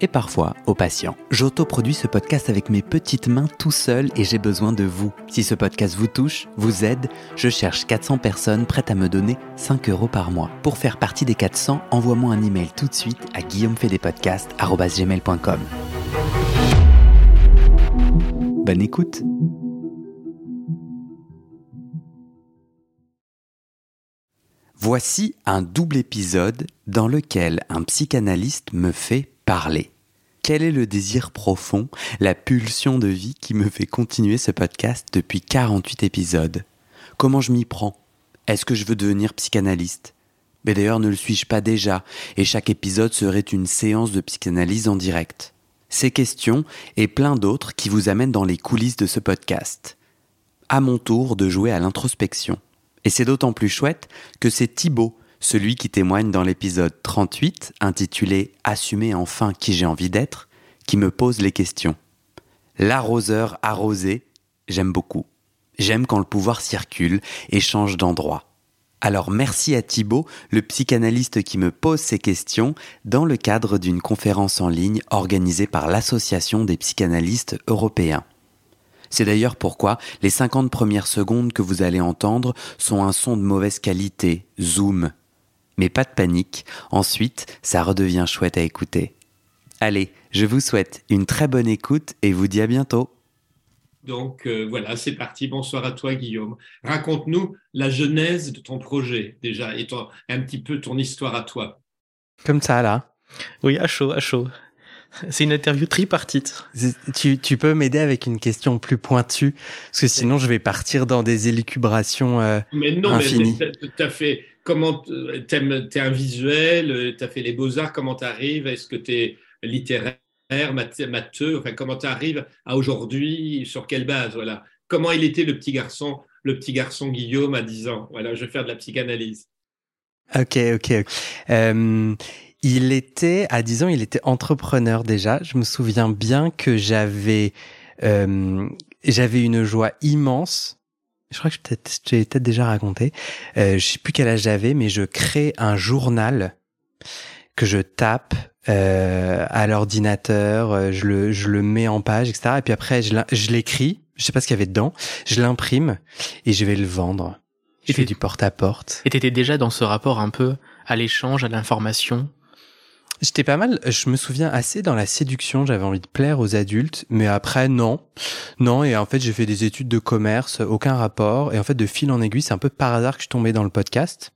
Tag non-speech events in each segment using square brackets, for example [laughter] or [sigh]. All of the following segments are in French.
et parfois au patient. J'autoproduis ce podcast avec mes petites mains tout seul et j'ai besoin de vous. Si ce podcast vous touche, vous aide, je cherche 400 personnes prêtes à me donner 5 euros par mois. Pour faire partie des 400, envoie-moi un email tout de suite à guillaumefedepodcast.com. Bonne écoute Voici un double épisode dans lequel un psychanalyste me fait parler. Quel est le désir profond, la pulsion de vie qui me fait continuer ce podcast depuis 48 épisodes? Comment je m'y prends? Est-ce que je veux devenir psychanalyste? Mais d'ailleurs, ne le suis-je pas déjà? Et chaque épisode serait une séance de psychanalyse en direct. Ces questions et plein d'autres qui vous amènent dans les coulisses de ce podcast. À mon tour de jouer à l'introspection. Et c'est d'autant plus chouette que c'est Thibaut, celui qui témoigne dans l'épisode 38, intitulé Assumer enfin qui j'ai envie d'être, qui me pose les questions. L'arroseur arrosé, j'aime beaucoup. J'aime quand le pouvoir circule et change d'endroit. Alors merci à Thibaut, le psychanalyste qui me pose ces questions dans le cadre d'une conférence en ligne organisée par l'Association des psychanalystes européens. C'est d'ailleurs pourquoi les 50 premières secondes que vous allez entendre sont un son de mauvaise qualité, zoom. Mais pas de panique, ensuite ça redevient chouette à écouter. Allez, je vous souhaite une très bonne écoute et vous dis à bientôt. Donc euh, voilà, c'est parti. Bonsoir à toi, Guillaume. Raconte-nous la genèse de ton projet, déjà, et un petit peu ton histoire à toi. Comme ça, là. Oui, à chaud, à chaud. C'est une interview tripartite. Tu, tu peux m'aider avec une question plus pointue, parce que sinon je vais partir dans des élucubrations euh, Mais non, mais tu as fait comment t'es un visuel, tu as fait les beaux-arts, comment tu arrives Est-ce que tu es littéraire, matheux? Enfin, comment tu arrives à aujourd'hui? Sur quelle base? Voilà. Comment il était le petit garçon, le petit garçon Guillaume à 10 ans? Voilà, je vais faire de la psychanalyse. Ok, ok. Euh, il était, à 10 ans, il était entrepreneur déjà. Je me souviens bien que j'avais euh, j'avais une joie immense. Je crois que j'ai peut-être déjà raconté. Euh, je sais plus quel âge j'avais, mais je crée un journal que je tape euh, à l'ordinateur, euh, je le, je le mets en page, etc. Et puis après, je l'écris, je sais pas ce qu'il y avait dedans, je l'imprime et je vais le vendre. Je fais du porte-à-porte. Et t'étais déjà dans ce rapport un peu à l'échange, à l'information? J'étais pas mal, je me souviens assez dans la séduction, j'avais envie de plaire aux adultes, mais après non. Non, et en fait j'ai fait des études de commerce, aucun rapport, et en fait de fil en aiguille, c'est un peu par hasard que je tombais dans le podcast.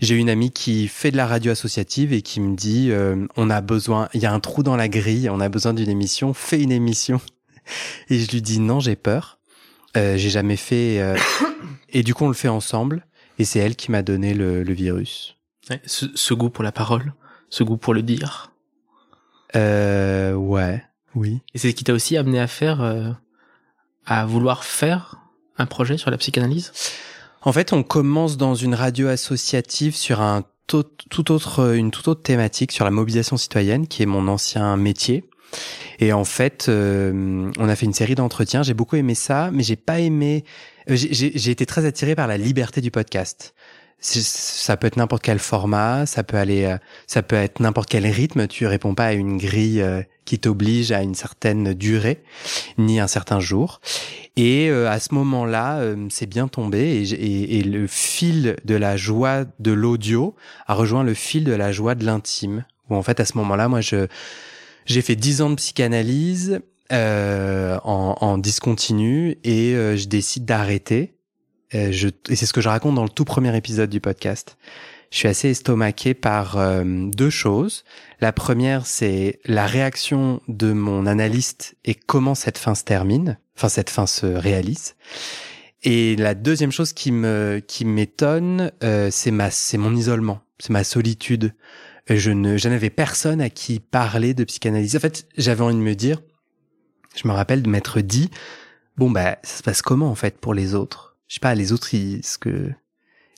J'ai une amie qui fait de la radio associative et qui me dit euh, on a besoin, il y a un trou dans la grille, on a besoin d'une émission, fais une émission. [laughs] Et je lui dis non, j'ai peur. Euh, j'ai jamais fait euh, [coughs] et du coup on le fait ensemble et c'est elle qui m'a donné le, le virus. ce, ce goût pour la parole ce goût pour le dire. Euh, ouais, oui. Et c'est ce qui t'a aussi amené à faire, euh, à vouloir faire un projet sur la psychanalyse? En fait, on commence dans une radio associative sur un tout, autre, une toute autre thématique, sur la mobilisation citoyenne, qui est mon ancien métier. Et en fait, euh, on a fait une série d'entretiens. J'ai beaucoup aimé ça, mais j'ai pas aimé. Euh, j'ai été très attiré par la liberté du podcast ça peut être n'importe quel format, ça peut aller, euh, ça peut être n'importe quel rythme. Tu réponds pas à une grille euh, qui t'oblige à une certaine durée ni un certain jour. Et euh, à ce moment-là, c'est bien tombé et, le fil de la joie de l'audio a rejoint le fil de la joie de l'intime. Où en fait, à ce moment-là, moi, je j'ai fait dix ans de psychanalyse en, en discontinu et je décide d'arrêter euh, et c'est ce que je raconte dans le tout premier épisode du podcast. je suis assez estomaqué par euh, deux choses. La première, c'est la réaction de mon analyste et comment cette fin se termine, enfin cette fin se réalise. Et la deuxième chose qui me qui m'étonne, euh, c'est ma c'est mon isolement, c'est ma solitude. Je ne je n'avais personne à qui parler de psychanalyse. En fait, j'avais envie de me dire, je me rappelle de m'être dit, bon bah ça se passe comment en fait pour les autres? Je sais pas, les autres, ils, ce que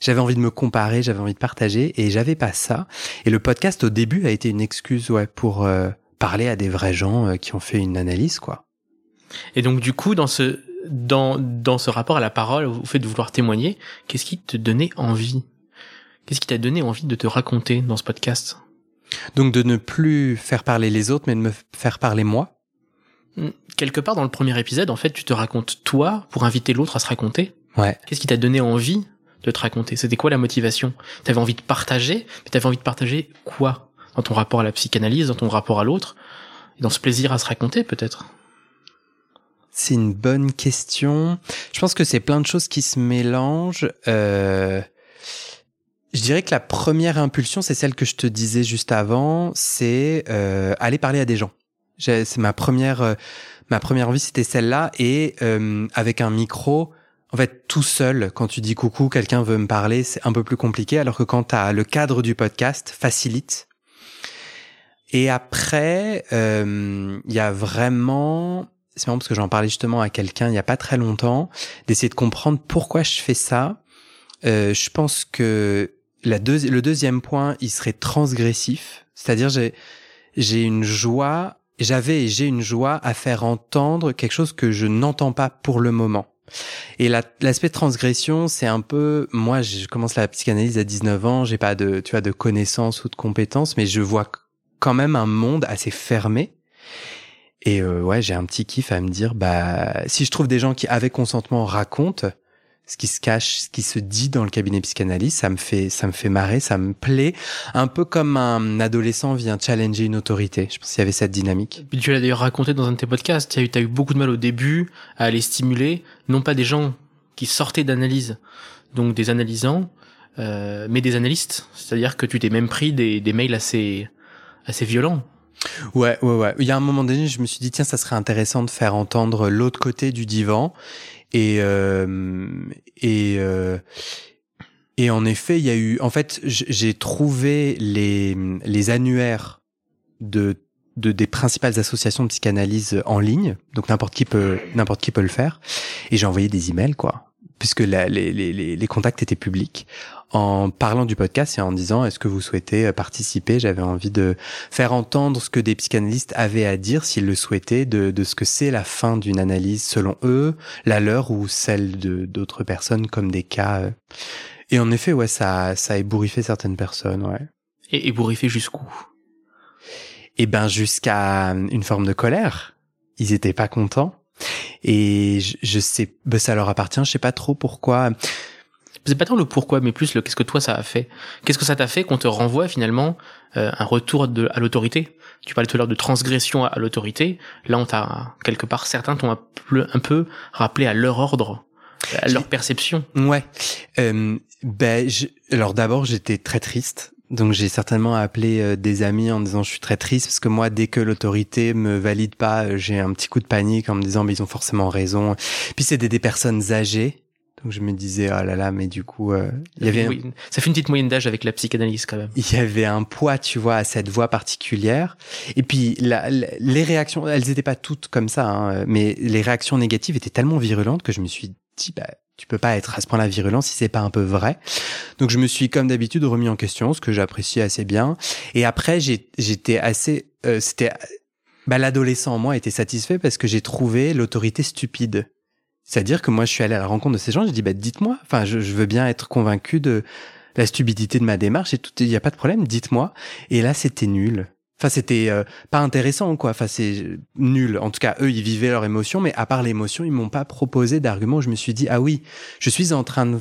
j'avais envie de me comparer, j'avais envie de partager, et j'avais pas ça. Et le podcast au début a été une excuse, ouais, pour euh, parler à des vrais gens euh, qui ont fait une analyse, quoi. Et donc du coup, dans ce dans dans ce rapport à la parole, au fait de vouloir témoigner, qu'est-ce qui te donnait envie? Qu'est-ce qui t'a donné envie de te raconter dans ce podcast? Donc de ne plus faire parler les autres, mais de me faire parler moi. Hmm, quelque part dans le premier épisode, en fait, tu te racontes toi pour inviter l'autre à se raconter. Ouais. Qu'est-ce qui t'a donné envie de te raconter? C'était quoi la motivation? T'avais envie de partager, mais t'avais envie de partager quoi? Dans ton rapport à la psychanalyse, dans ton rapport à l'autre, et dans ce plaisir à se raconter peut-être? C'est une bonne question. Je pense que c'est plein de choses qui se mélangent. Euh... Je dirais que la première impulsion, c'est celle que je te disais juste avant, c'est euh, aller parler à des gens. C'est ma première, euh, ma première envie, c'était celle-là, et euh, avec un micro, en fait, tout seul, quand tu dis coucou, quelqu'un veut me parler, c'est un peu plus compliqué, alors que quand tu as le cadre du podcast, facilite. Et après, euh, il y a vraiment, c'est marrant parce que j'en parlais justement à quelqu'un il y a pas très longtemps, d'essayer de comprendre pourquoi je fais ça. Euh, je pense que le deuxième point, il serait transgressif, c'est-à-dire j'ai j'ai une joie, j'avais et j'ai une joie à faire entendre quelque chose que je n'entends pas pour le moment. Et l'aspect de transgression, c'est un peu, moi, je commence la psychanalyse à 19 ans, j'ai pas de, tu vois, de connaissances ou de compétences, mais je vois quand même un monde assez fermé. Et euh, ouais, j'ai un petit kiff à me dire, bah, si je trouve des gens qui, avec consentement, racontent ce qui se cache, ce qui se dit dans le cabinet psychanalyste, ça me fait, ça me fait marrer, ça me plaît, un peu comme un adolescent vient challenger une autorité. Je pense qu'il y avait cette dynamique. tu l'as d'ailleurs raconté dans un de tes podcasts. Tu as eu, as eu beaucoup de mal au début à aller stimuler, non pas des gens qui sortaient d'analyse, donc des analysants, euh, mais des analystes. C'est-à-dire que tu t'es même pris des, des mails assez assez violent. Ouais, ouais, ouais. Il y a un moment donné, je me suis dit tiens, ça serait intéressant de faire entendre l'autre côté du divan. Et euh, et euh, et en effet, il y a eu. En fait, j'ai trouvé les les annuaires de de des principales associations de psychanalyse en ligne, donc n'importe qui peut n'importe qui peut le faire. Et j'ai envoyé des emails quoi, puisque la, les, les, les contacts étaient publics en parlant du podcast et en disant est-ce que vous souhaitez euh, participer? J'avais envie de faire entendre ce que des psychanalystes avaient à dire s'ils le souhaitaient de, de ce que c'est la fin d'une analyse selon eux, la leur ou celle de d'autres personnes comme des cas. Euh. Et en effet, ouais, ça, ça a ébouriffé certaines personnes, ouais. Et ébouriffé jusqu'où? Eh ben, jusqu'à une forme de colère. Ils étaient pas contents. Et je, je sais, ben, ça leur appartient. Je sais pas trop pourquoi c'est pas tant le pourquoi, mais plus le qu'est-ce que toi ça a fait. Qu'est-ce que ça t'a fait qu'on te renvoie finalement euh, un retour de, à l'autorité? Tu parlais tout à l'heure de transgression à, l'autorité. Là, on t'a quelque part certains t'ont un peu rappelé à leur ordre, à leur perception. Ouais. Euh, ben, je... alors d'abord, j'étais très triste. Donc j'ai certainement appelé euh, des amis en disant je suis très triste parce que moi dès que l'autorité me valide pas euh, j'ai un petit coup de panique en me disant mais ils ont forcément raison. Puis c'est des, personnes âgées donc je me disais ah là là mais du coup euh, il y avait oui, ça fait une petite moyenne d'âge avec la psychanalyse quand même. Il y avait un poids tu vois à cette voix particulière et puis la, les réactions elles étaient pas toutes comme ça hein, mais les réactions négatives étaient tellement virulentes que je me suis dit bah tu peux pas être à ce point-là virulent si c'est pas un peu vrai. Donc je me suis comme d'habitude remis en question ce que j'appréciais assez bien et après j'étais assez euh, c'était bah l'adolescent en moi était satisfait parce que j'ai trouvé l'autorité stupide c'est-à-dire que moi, je suis allé à la rencontre de ces gens, je dis, bah, dites-moi, enfin, je, veux bien être convaincu de la stupidité de ma démarche et tout, il n'y a pas de problème, dites-moi. Et là, c'était nul. Enfin, c'était euh, pas intéressant, quoi. Enfin, c'est nul. En tout cas, eux, ils vivaient leur émotion, mais à part l'émotion, ils m'ont pas proposé d'argument. Je me suis dit, ah oui, je suis en train de,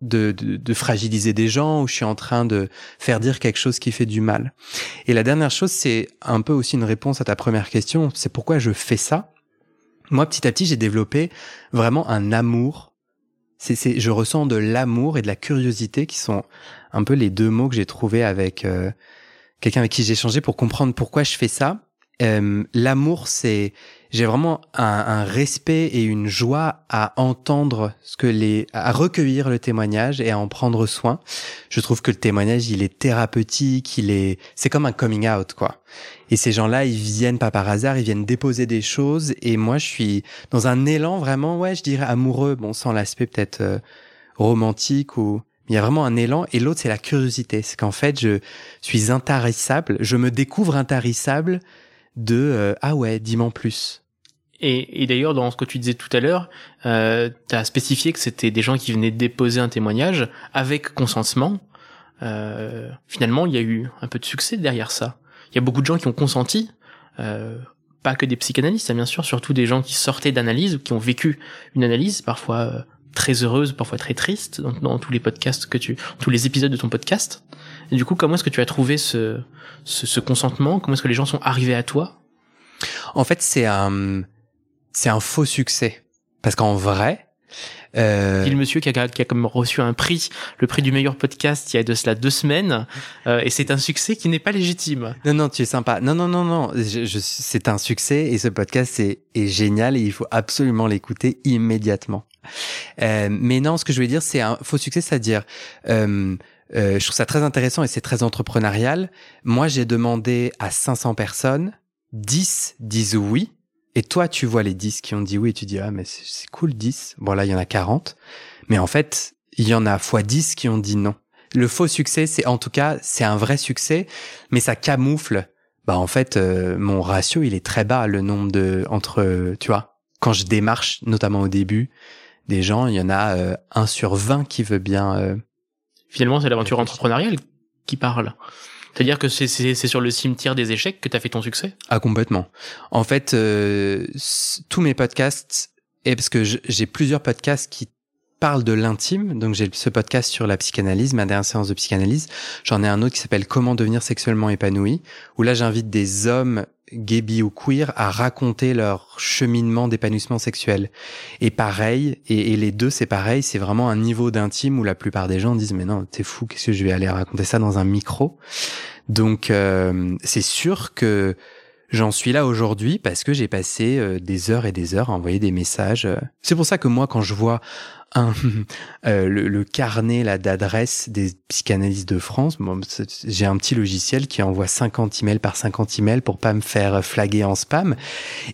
de, de, fragiliser des gens ou je suis en train de faire dire quelque chose qui fait du mal. Et la dernière chose, c'est un peu aussi une réponse à ta première question. C'est pourquoi je fais ça? Moi, petit à petit, j'ai développé vraiment un amour C'est, je ressens de l'amour et de la curiosité qui sont un peu les deux mots que j'ai trouvés avec euh, quelqu'un avec qui j'ai échangé pour comprendre pourquoi je fais ça. Euh, l'amour, c'est j'ai vraiment un, respect et une joie à entendre ce que les, à recueillir le témoignage et à en prendre soin. Je trouve que le témoignage, il est thérapeutique, il est, c'est comme un coming out, quoi. Et ces gens-là, ils viennent pas par hasard, ils viennent déposer des choses. Et moi, je suis dans un élan vraiment, ouais, je dirais amoureux, bon, sans l'aspect peut-être euh, romantique ou, il y a vraiment un élan et l'autre c'est la curiosité c'est qu'en fait je suis intarissable je me découvre intarissable de euh, ah ouais, dis-moi plus. Et, d'ailleurs, dans ce que tu disais tout à l'heure, euh, tu as spécifié que c'était des gens qui venaient déposer un témoignage avec consentement. Euh, finalement, il y a eu un peu de succès derrière ça. Il y a beaucoup de gens qui ont consenti, euh, pas que des psychanalystes, hein, bien sûr, surtout des gens qui sortaient d'analyse ou qui ont vécu une analyse, parfois euh, très heureuse, parfois très triste, dans, tous les podcasts que tu, tous les épisodes de ton podcast. Du coup, comment est-ce que tu as trouvé ce, ce, ce consentement? Comment est-ce que les gens sont arrivés à toi? En fait, c'est un, c'est un faux succès. Parce qu'en vrai, euh... le monsieur qui a, qui a comme reçu un prix, le prix du meilleur podcast, il y a de cela deux semaines, euh, et c'est un succès qui n'est pas légitime. Non, non, tu es sympa. Non, non, non, non. Je, je, c'est un succès et ce podcast est, est génial et il faut absolument l'écouter immédiatement. Euh, mais non, ce que je voulais dire, c'est un faux succès, c'est-à-dire euh, euh, je trouve ça très intéressant et c'est très entrepreneurial. Moi, j'ai demandé à 500 personnes, 10 disent oui. Et toi, tu vois les 10 qui ont dit oui et tu dis, ah, mais c'est cool, 10. Bon, là, il y en a 40. Mais en fait, il y en a fois 10 qui ont dit non. Le faux succès, c'est en tout cas, c'est un vrai succès, mais ça camoufle. Bah, en fait, euh, mon ratio, il est très bas, le nombre de, entre, tu vois, quand je démarche, notamment au début, des gens, il y en a euh, 1 sur 20 qui veut bien euh, Finalement, c'est l'aventure entrepreneuriale qui parle. C'est-à-dire que c'est sur le cimetière des échecs que tu as fait ton succès? Ah, complètement. En fait, euh, tous mes podcasts, et parce que j'ai plusieurs podcasts qui parlent de l'intime, donc j'ai ce podcast sur la psychanalyse, ma dernière séance de psychanalyse. J'en ai un autre qui s'appelle Comment devenir sexuellement épanoui, où là j'invite des hommes gay, bi ou queer à raconter leur cheminement d'épanouissement sexuel. Et pareil, et, et les deux c'est pareil, c'est vraiment un niveau d'intime où la plupart des gens disent mais non t'es fou, qu'est-ce que je vais aller raconter ça dans un micro? Donc euh, c'est sûr que j'en suis là aujourd'hui parce que j'ai passé euh, des heures et des heures à envoyer des messages. C'est pour ça que moi quand je vois un, [laughs] euh, le, le, carnet là d'adresse des psychanalystes de France. Bon, j'ai un petit logiciel qui envoie 50 emails par 50 emails pour pas me faire flaguer en spam.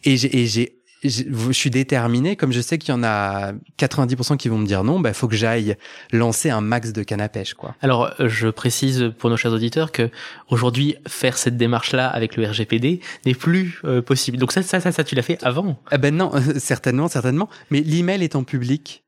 Et j'ai je suis déterminé, comme je sais qu'il y en a 90% qui vont me dire non, bah faut que j'aille lancer un max de canne à pêche, quoi. Alors, je précise pour nos chers auditeurs que aujourd'hui faire cette démarche-là avec le RGPD n'est plus euh, possible. Donc ça, ça, ça, ça tu l'as fait avant? Ah ben non, certainement, certainement. Mais l'email est en public.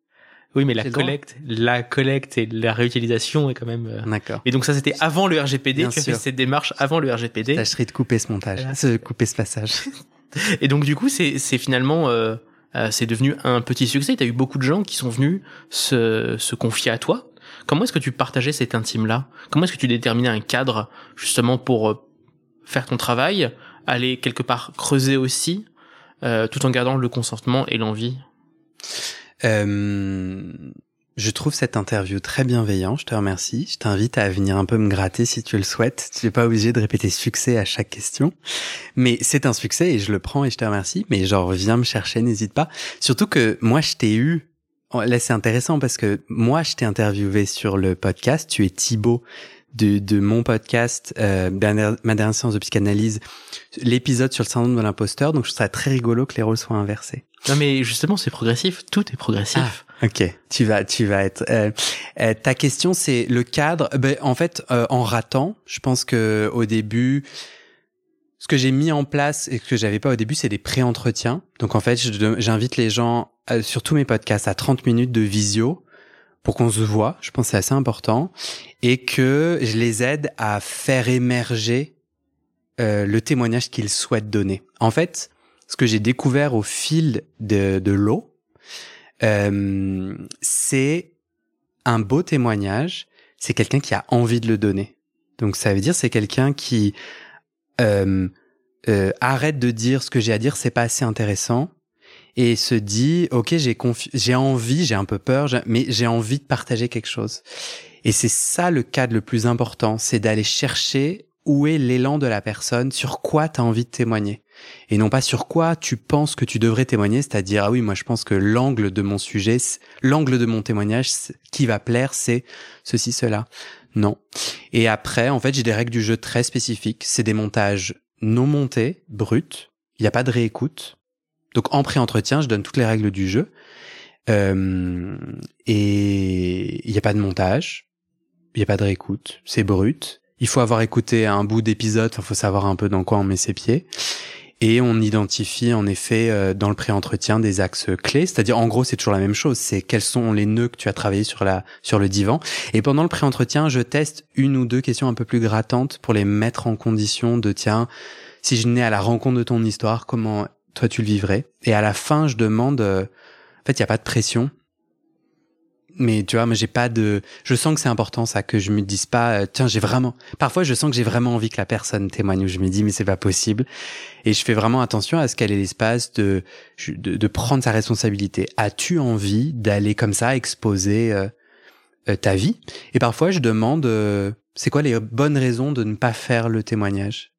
Oui, mais la collecte, la collecte et la réutilisation est quand même. Euh... D'accord. Et donc ça, c'était avant le RGPD. Bien tu as fait cette démarche avant le RGPD. Tâcherai de couper ce montage, voilà. de couper ce passage. [laughs] et donc du coup, c'est c'est finalement euh, euh, c'est devenu un petit succès. Tu as eu beaucoup de gens qui sont venus se se confier à toi. Comment est-ce que tu partageais cet intime-là? Comment est-ce que tu déterminais un cadre justement pour euh, faire ton travail, aller quelque part creuser aussi, euh, tout en gardant le consentement et l'envie? Euh, je trouve cette interview très bienveillante. Je te remercie. Je t'invite à venir un peu me gratter si tu le souhaites. Tu n'es pas obligé de répéter succès à chaque question. Mais c'est un succès et je le prends et je te remercie. Mais genre, viens me chercher, n'hésite pas. Surtout que moi, je t'ai eu. Oh, là, c'est intéressant parce que moi, je t'ai interviewé sur le podcast. Tu es Thibaut de, de mon podcast, euh, dernière, ma dernière séance de psychanalyse, l'épisode sur le syndrome de l'imposteur. Donc, je trouve ça très rigolo que les rôles soient inversés. Non, mais justement, c'est progressif. Tout est progressif. Ah, ok, tu vas, tu vas être. Euh, euh, ta question, c'est le cadre. Ben, en fait, euh, en ratant, je pense que au début, ce que j'ai mis en place et que j'avais pas au début, c'est des pré-entretiens. Donc, en fait, j'invite les gens euh, sur tous mes podcasts à 30 minutes de visio pour qu'on se voit. Je pense que c'est assez important et que je les aide à faire émerger euh, le témoignage qu'ils souhaitent donner. En fait, ce que j'ai découvert au fil de, de l'eau, euh, c'est un beau témoignage. C'est quelqu'un qui a envie de le donner. Donc ça veut dire c'est quelqu'un qui euh, euh, arrête de dire ce que j'ai à dire, c'est pas assez intéressant, et se dit ok j'ai j'ai envie j'ai un peu peur mais j'ai envie de partager quelque chose. Et c'est ça le cadre le plus important c'est d'aller chercher où est l'élan de la personne sur quoi tu as envie de témoigner. Et non pas sur quoi tu penses que tu devrais témoigner c'est-à-dire ah oui moi je pense que l'angle de mon sujet l'angle de mon témoignage qui va plaire c'est ceci cela. Non. Et après en fait j'ai des règles du jeu très spécifiques. C'est des montages non montés bruts. Il n'y a pas de réécoute donc en pré-entretien, je donne toutes les règles du jeu. Euh, et il n'y a pas de montage, il n'y a pas de réécoute, c'est brut. Il faut avoir écouté un bout d'épisode, il faut savoir un peu dans quoi on met ses pieds. Et on identifie en effet euh, dans le pré-entretien des axes clés, c'est-à-dire en gros c'est toujours la même chose, c'est quels sont les nœuds que tu as travaillé sur la sur le divan. Et pendant le pré-entretien, je teste une ou deux questions un peu plus grattantes pour les mettre en condition de tiens, si je venais à la rencontre de ton histoire, comment toi tu le vivrais. Et à la fin, je demande, euh, en fait, il y a pas de pression. Mais tu vois, moi j'ai pas de, je sens que c'est important ça, que je me dise pas, euh, tiens, j'ai vraiment, parfois je sens que j'ai vraiment envie que la personne témoigne, ou je me dis mais c'est pas possible. Et je fais vraiment attention à ce qu'elle ait l'espace de, de, de, prendre sa responsabilité. As-tu envie d'aller comme ça exposer euh, ta vie? Et parfois je demande, c'est quoi les bonnes raisons de ne pas faire le témoignage?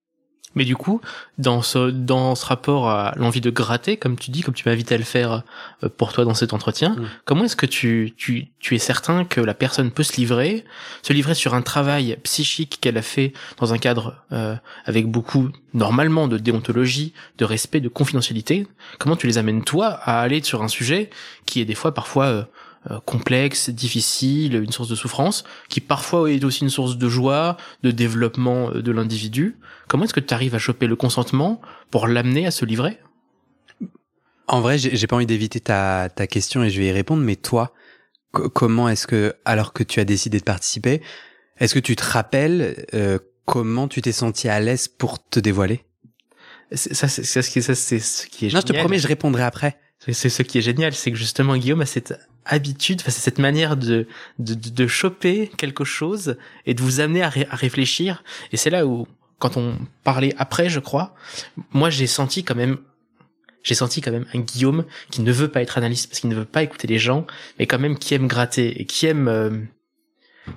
Mais du coup, dans ce, dans ce rapport à l'envie de gratter, comme tu dis, comme tu m'invites à le faire euh, pour toi dans cet entretien, mm. comment est-ce que tu, tu, tu es certain que la personne peut se livrer, se livrer sur un travail psychique qu'elle a fait dans un cadre euh, avec beaucoup, normalement, de déontologie, de respect, de confidentialité? Comment tu les amènes, toi, à aller sur un sujet qui est des fois, parfois, euh, euh, complexe, difficile, une source de souffrance, qui parfois est aussi une source de joie, de développement euh, de l'individu. Comment est-ce que tu arrives à choper le consentement pour l'amener à se livrer? En vrai, j'ai pas envie d'éviter ta, ta question et je vais y répondre, mais toi, comment est-ce que, alors que tu as décidé de participer, est-ce que tu te rappelles euh, comment tu t'es senti à l'aise pour te dévoiler? Ça, c'est ce qui, ça, c'est ce qui est génial. Non, je te promets, je répondrai après. C'est ce qui est génial, c'est que justement Guillaume a cette habitude, enfin, c'est cette manière de, de, de, choper quelque chose et de vous amener à, à réfléchir. Et c'est là où, quand on parlait après, je crois, moi j'ai senti quand même, j'ai senti quand même un Guillaume qui ne veut pas être analyste parce qu'il ne veut pas écouter les gens, mais quand même qui aime gratter et qui aime, euh,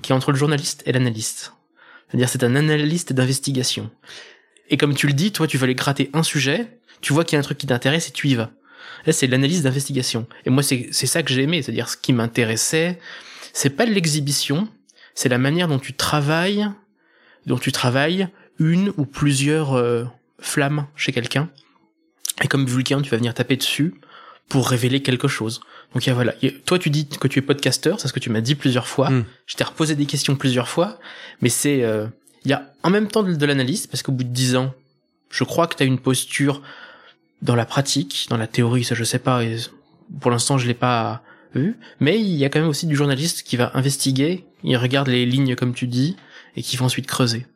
qui est entre le journaliste et l'analyste. C'est-à-dire c'est un analyste d'investigation. Et comme tu le dis, toi tu veux aller gratter un sujet, tu vois qu'il y a un truc qui t'intéresse et tu y vas. Là, c'est l'analyse d'investigation. Et moi, c'est ça que j'ai aimé. C'est-à-dire, ce qui m'intéressait, c'est pas l'exhibition, c'est la manière dont tu travailles, dont tu travailles une ou plusieurs euh, flammes chez quelqu'un. Et comme Vulcain, tu vas venir taper dessus pour révéler quelque chose. Donc y voilà. toi, tu dis que tu es podcasteur, c'est ce que tu m'as dit plusieurs fois. Hmm. Je t'ai reposé des questions plusieurs fois, mais c'est euh, il y a en même temps de, de l'analyse parce qu'au bout de dix ans, je crois que tu as une posture dans la pratique, dans la théorie, ça je sais pas, et pour l'instant je l'ai pas vu, mais il y a quand même aussi du journaliste qui va investiguer, il regarde les lignes comme tu dis, et qui va ensuite creuser.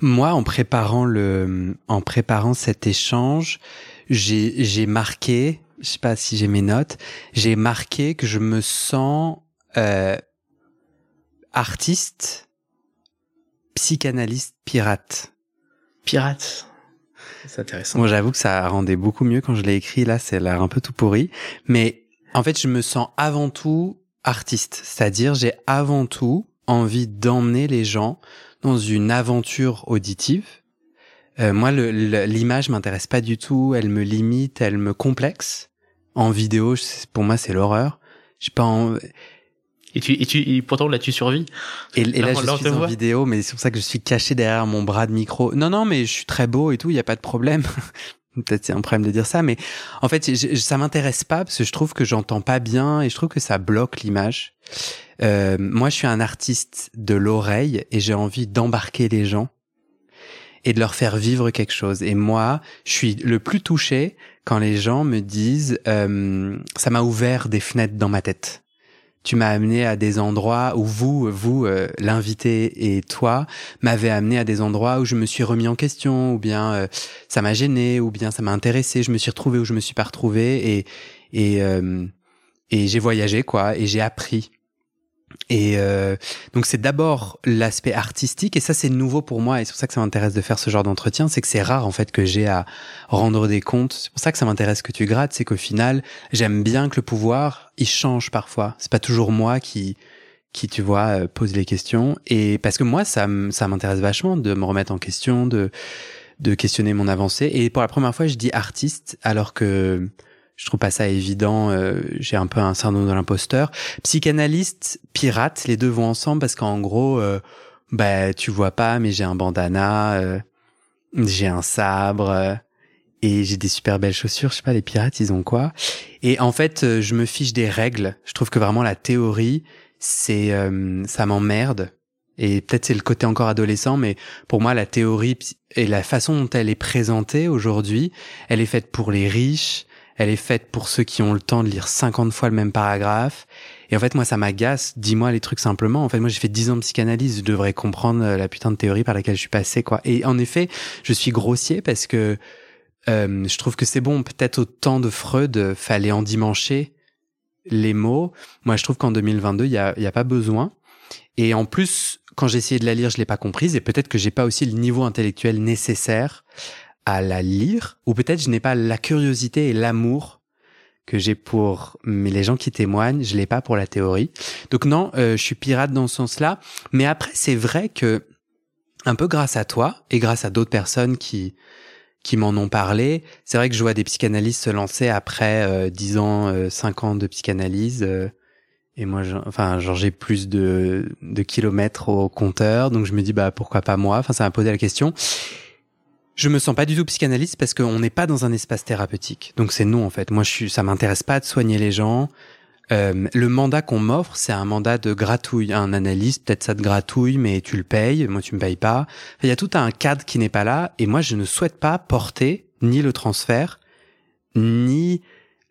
Moi, en préparant le, en préparant cet échange, j'ai, j'ai marqué, je sais pas si j'ai mes notes, j'ai marqué que je me sens euh, artiste, psychanalyste, pirate. Pirate. C'est intéressant. Moi, j'avoue que ça rendait beaucoup mieux quand je l'ai écrit. Là, c'est l'air un peu tout pourri. Mais en fait, je me sens avant tout artiste. C'est-à-dire, j'ai avant tout envie d'emmener les gens dans une aventure auditive. Euh, moi, l'image m'intéresse pas du tout. Elle me limite, elle me complexe. En vidéo, pour moi, c'est l'horreur. J'ai pas en... Et tu, et tu, et pourtant là tu survis. Et, là, je suis en vidéo, mais c'est pour ça que je suis caché derrière mon bras de micro. Non, non, mais je suis très beau et tout, il y a pas de problème. [laughs] Peut-être c'est un problème de dire ça, mais en fait, ça m'intéresse pas parce que je trouve que j'entends pas bien et je trouve que ça bloque l'image. Euh, moi, je suis un artiste de l'oreille et j'ai envie d'embarquer les gens et de leur faire vivre quelque chose. Et moi, je suis le plus touché quand les gens me disent euh, ça m'a ouvert des fenêtres dans ma tête tu m'as amené à des endroits où vous, vous, euh, l'invité et toi, m'avez amené à des endroits où je me suis remis en question, ou bien euh, ça m'a gêné, ou bien ça m'a intéressé, je me suis retrouvé ou je me suis pas retrouvé, et et euh, et j'ai voyagé quoi, et j'ai appris. Et euh, donc c'est d'abord l'aspect artistique et ça c'est nouveau pour moi et c'est pour ça que ça m'intéresse de faire ce genre d'entretien, c'est que c'est rare en fait que j'ai à rendre des comptes. C'est pour ça que ça m'intéresse que tu grattes, c'est qu'au final j'aime bien que le pouvoir il change parfois. C'est pas toujours moi qui qui tu vois euh, pose les questions et parce que moi ça ça m'intéresse vachement de me remettre en question, de de questionner mon avancée et pour la première fois je dis artiste alors que je trouve pas ça évident. Euh, j'ai un peu un syndrome de l'imposteur. Psychanalyste, pirate, les deux vont ensemble parce qu'en gros, euh, bah tu vois pas, mais j'ai un bandana, euh, j'ai un sabre et j'ai des super belles chaussures. Je sais pas, les pirates, ils ont quoi? Et en fait, je me fiche des règles. Je trouve que vraiment la théorie, c'est ça m'emmerde. Et peut-être c'est le côté encore adolescent, mais pour moi, la théorie et la façon dont elle est présentée aujourd'hui, elle est faite pour les riches, elle est faite pour ceux qui ont le temps de lire 50 fois le même paragraphe. Et en fait, moi, ça m'agace. Dis-moi les trucs simplement. En fait, moi, j'ai fait 10 ans de psychanalyse. Je devrais comprendre euh, la putain de théorie par laquelle je suis passé, quoi. Et en effet, je suis grossier parce que euh, je trouve que c'est bon. Peut-être au temps de Freud, fallait endimancher les mots. Moi, je trouve qu'en 2022, il y a, a pas besoin. Et en plus, quand j'ai essayé de la lire, je l'ai pas comprise. Et peut-être que j'ai pas aussi le niveau intellectuel nécessaire à la lire, ou peut-être je n'ai pas la curiosité et l'amour que j'ai pour mais les gens qui témoignent, je l'ai pas pour la théorie. Donc non, euh, je suis pirate dans ce sens-là. Mais après, c'est vrai que un peu grâce à toi et grâce à d'autres personnes qui qui m'en ont parlé, c'est vrai que je vois des psychanalystes se lancer après euh, 10 ans, euh, 5 ans de psychanalyse. Euh, et moi, enfin, genre j'ai plus de, de kilomètres au compteur, donc je me dis bah pourquoi pas moi? Enfin, ça m'a posé la question. Je me sens pas du tout psychanalyste parce qu'on n'est pas dans un espace thérapeutique. Donc c'est non en fait. Moi, je suis, ça m'intéresse pas de soigner les gens. Euh, le mandat qu'on m'offre, c'est un mandat de gratouille. Un analyste, peut-être ça te gratouille, mais tu le payes. Moi, tu me payes pas. Il y a tout un cadre qui n'est pas là. Et moi, je ne souhaite pas porter ni le transfert, ni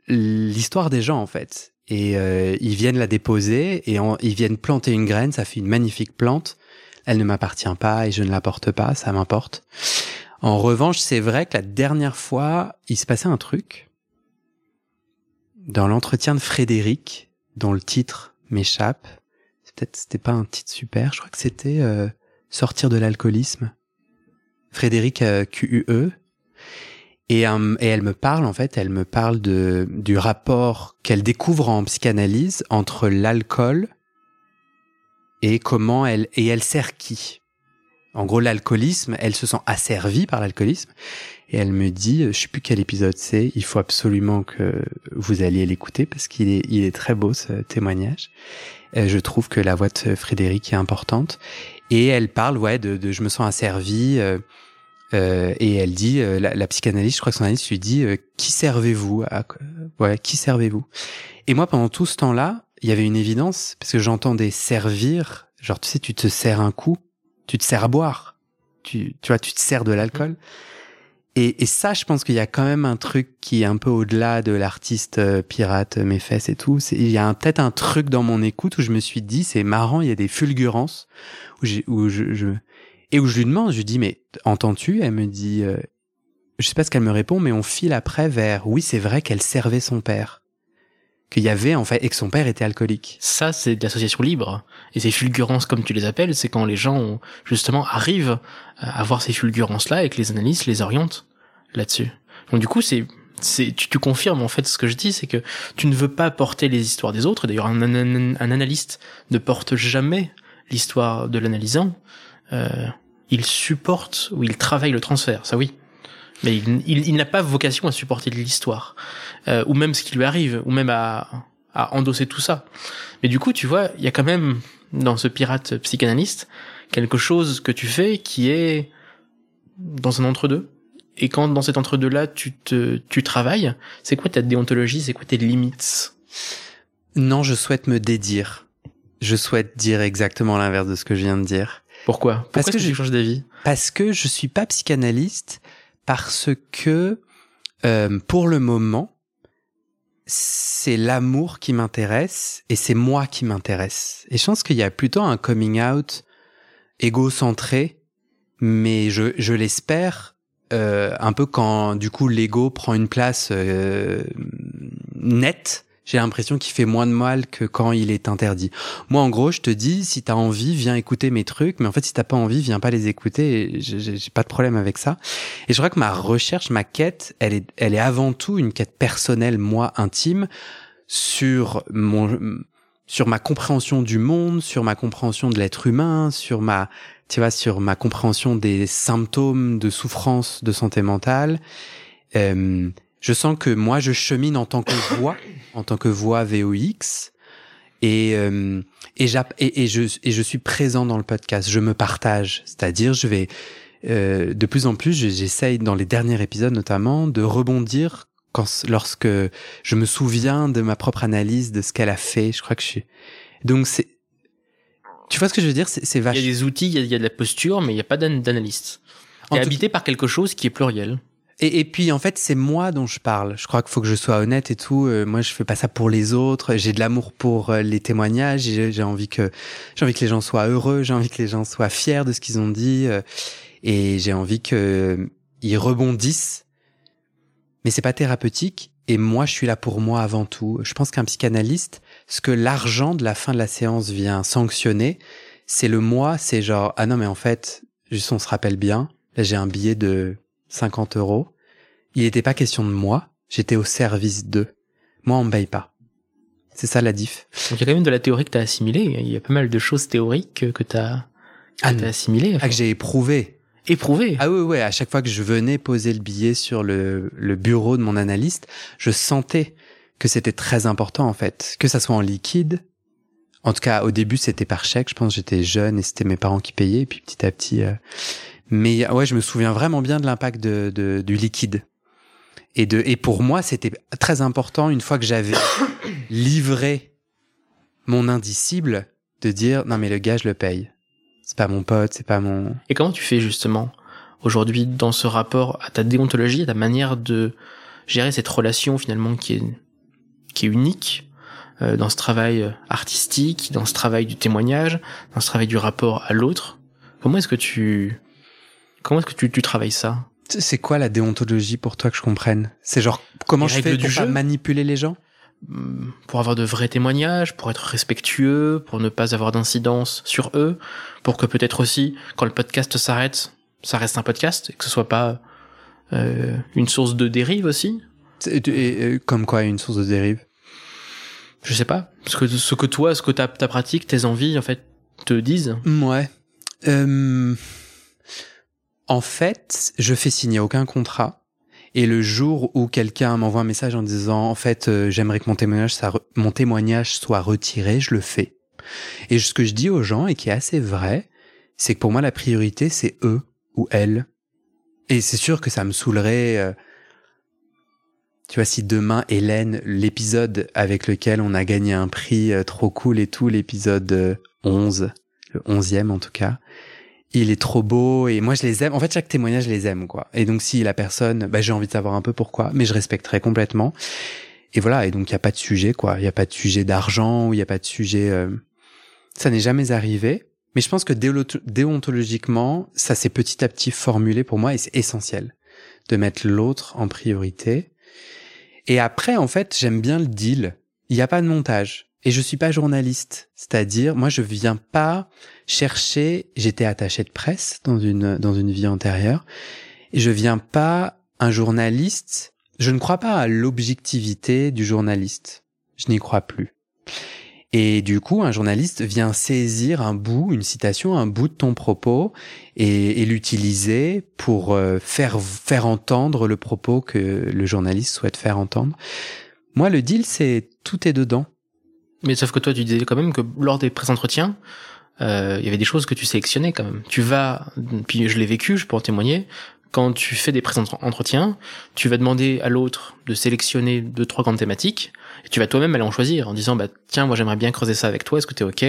l'histoire des gens en fait. Et euh, ils viennent la déposer et ils viennent planter une graine. Ça fait une magnifique plante. Elle ne m'appartient pas et je ne la porte pas. Ça m'importe. En revanche, c'est vrai que la dernière fois, il se passait un truc. Dans l'entretien de Frédéric, dont le titre m'échappe, peut-être c'était pas un titre super, je crois que c'était euh, Sortir de l'alcoolisme. Frédéric euh, QUE. Et, euh, et elle me parle, en fait, elle me parle de, du rapport qu'elle découvre en psychanalyse entre l'alcool et comment elle, et elle sert qui. En gros, l'alcoolisme, elle se sent asservie par l'alcoolisme. Et elle me dit, je sais plus quel épisode c'est, il faut absolument que vous alliez l'écouter parce qu'il est, il est très beau ce témoignage. Euh, je trouve que la voix de Frédéric est importante. Et elle parle, ouais, de, de je me sens asservie. Euh, euh, et elle dit, euh, la, la, psychanalyste, je crois que son analyste lui dit, euh, qui servez-vous Ouais, qui servez-vous? Et moi, pendant tout ce temps-là, il y avait une évidence parce que j'entendais servir. Genre, tu sais, tu te sers un coup tu te sers à boire. Tu, tu vois, tu te sers de l'alcool. Et, et, ça, je pense qu'il y a quand même un truc qui est un peu au-delà de l'artiste euh, pirate, mes fesses et tout. Il y a peut-être un truc dans mon écoute où je me suis dit, c'est marrant, il y a des fulgurances où, où je, je, et où je lui demande, je lui dis, mais entends-tu? Elle me dit, euh, je sais pas ce qu'elle me répond, mais on file après vers, oui, c'est vrai qu'elle servait son père qu'il y avait en fait et que son père était alcoolique. Ça, c'est de l'association libre. Et ces fulgurances, comme tu les appelles, c'est quand les gens justement arrivent à voir ces fulgurances-là et que les analystes les orientent là-dessus. Donc du coup, c'est c'est tu, tu, confirmes en fait ce que je dis, c'est que tu ne veux pas porter les histoires des autres. D'ailleurs, un, un, un, analyste ne porte jamais l'histoire de l'analysant. Euh, il supporte ou il travaille le transfert, ça oui. Mais il, il, il n'a pas vocation à supporter l'histoire, euh, ou même ce qui lui arrive, ou même à, à endosser tout ça. Mais du coup, tu vois, il y a quand même dans ce pirate psychanalyste quelque chose que tu fais qui est dans un entre-deux. Et quand dans cet entre-deux-là, tu te, tu travailles, c'est quoi ta déontologie, c'est quoi tes limites? Non, je souhaite me dédire. Je souhaite dire exactement l'inverse de ce que je viens de dire. Pourquoi? Pourquoi parce que, que je change d'avis? Parce que je suis pas psychanalyste parce que euh, pour le moment, c'est l'amour qui m'intéresse et c'est moi qui m'intéresse. Et je pense qu'il y a plutôt un coming out égocentré, mais je, je l'espère euh, un peu quand du coup l'ego prend une place euh, nette. J'ai l'impression qu'il fait moins de mal que quand il est interdit. Moi, en gros, je te dis, si t'as envie, viens écouter mes trucs, mais en fait, si t'as pas envie, viens pas les écouter. J'ai pas de problème avec ça. Et je crois que ma recherche, ma quête, elle est, elle est avant tout une quête personnelle, moi, intime, sur mon, sur ma compréhension du monde, sur ma compréhension de l'être humain, sur ma, tu vois, sur ma compréhension des symptômes de souffrance de santé mentale. Euh, je sens que moi, je chemine en tant que voix, en tant que voix VOX, et euh, et, et, et, je et je suis présent dans le podcast. Je me partage, c'est-à-dire je vais euh, de plus en plus, j'essaye dans les derniers épisodes notamment de rebondir quand lorsque je me souviens de ma propre analyse de ce qu'elle a fait. Je crois que je suis donc c'est tu vois ce que je veux dire? C'est vache. Il y a des outils, il y a, il y a de la posture, mais il n'y a pas d'analyste. Habité par quelque chose qui est pluriel. Et, puis en fait, c'est moi dont je parle. Je crois qu'il faut que je sois honnête et tout. Euh, moi, je fais pas ça pour les autres. J'ai de l'amour pour euh, les témoignages. J'ai envie que j'ai envie que les gens soient heureux. J'ai envie que les gens soient fiers de ce qu'ils ont dit. Euh, et j'ai envie que ils rebondissent. Mais c'est pas thérapeutique. Et moi, je suis là pour moi avant tout. Je pense qu'un psychanalyste, ce que l'argent de la fin de la séance vient sanctionner, c'est le moi. C'est genre ah non mais en fait, juste on se rappelle bien. Là, j'ai un billet de 50 euros. Il n'était pas question de moi, j'étais au service d'eux. Moi, on me paye pas. C'est ça la diff. Donc il y a quand même de la théorie que tu as assimilée. Il y a pas mal de choses théoriques que tu as, ah, assimilées. Ah, que j'ai éprouvé. Éprouvé. Ah oui, oui, à chaque fois que je venais poser le billet sur le, le bureau de mon analyste, je sentais que c'était très important en fait. Que ça soit en liquide. En tout cas, au début, c'était par chèque. Je pense que j'étais jeune et c'était mes parents qui payaient. Et puis petit à petit, euh, mais ouais, je me souviens vraiment bien de l'impact de, du liquide. Et, de, et pour moi, c'était très important, une fois que j'avais [coughs] livré mon indicible, de dire non mais le gars, je le paye. C'est pas mon pote, c'est pas mon... Et comment tu fais justement aujourd'hui dans ce rapport à ta déontologie, à ta manière de gérer cette relation finalement qui est, qui est unique euh, dans ce travail artistique, dans ce travail du témoignage, dans ce travail du rapport à l'autre? Comment est-ce que tu Comment est-ce que tu, tu travailles ça? C'est quoi la déontologie pour toi que je comprenne? C'est genre comment je fais pour pas manipuler les gens? Hmm, pour avoir de vrais témoignages, pour être respectueux, pour ne pas avoir d'incidence sur eux, pour que peut-être aussi, quand le podcast s'arrête, ça reste un podcast et que ce soit pas euh, une source de dérive aussi? Et, comme quoi une source de dérive? Je sais pas. Ce que ce que toi, ce que ta ta pratique, tes envies en fait te disent. Ouais. Euh... En fait, je fais signer aucun contrat. Et le jour où quelqu'un m'envoie un message en disant en fait euh, j'aimerais que mon témoignage, soit retiré, je le fais. Et ce que je dis aux gens et qui est assez vrai, c'est que pour moi la priorité c'est eux ou elles. Et c'est sûr que ça me saoulerait. Euh, tu vois, si demain Hélène, l'épisode avec lequel on a gagné un prix euh, trop cool et tout, l'épisode 11, le 11e en tout cas, il est trop beau et moi je les aime. En fait, chaque témoignage, je les aime quoi. Et donc si la personne, bah, j'ai envie de savoir un peu pourquoi, mais je respecterai complètement. Et voilà. Et donc il y a pas de sujet quoi. Il y a pas de sujet d'argent ou il y a pas de sujet. Euh, ça n'est jamais arrivé. Mais je pense que déontologiquement, ça s'est petit à petit formulé pour moi et c'est essentiel de mettre l'autre en priorité. Et après, en fait, j'aime bien le deal. Il n'y a pas de montage. Et je suis pas journaliste. C'est-à-dire, moi, je viens pas chercher, j'étais attaché de presse dans une, dans une vie antérieure, et je viens pas un journaliste, je ne crois pas à l'objectivité du journaliste. Je n'y crois plus. Et du coup, un journaliste vient saisir un bout, une citation, un bout de ton propos et, l'utiliser pour euh, faire, faire entendre le propos que le journaliste souhaite faire entendre. Moi, le deal, c'est tout est dedans. Mais sauf que toi, tu disais quand même que lors des pré-entretiens, euh, il y avait des choses que tu sélectionnais quand même. Tu vas, puis je l'ai vécu, je peux en témoigner, quand tu fais des pré-entretiens, tu vas demander à l'autre de sélectionner deux, trois grandes thématiques, et tu vas toi-même aller en choisir en disant, bah tiens, moi j'aimerais bien creuser ça avec toi, est-ce que t'es ok?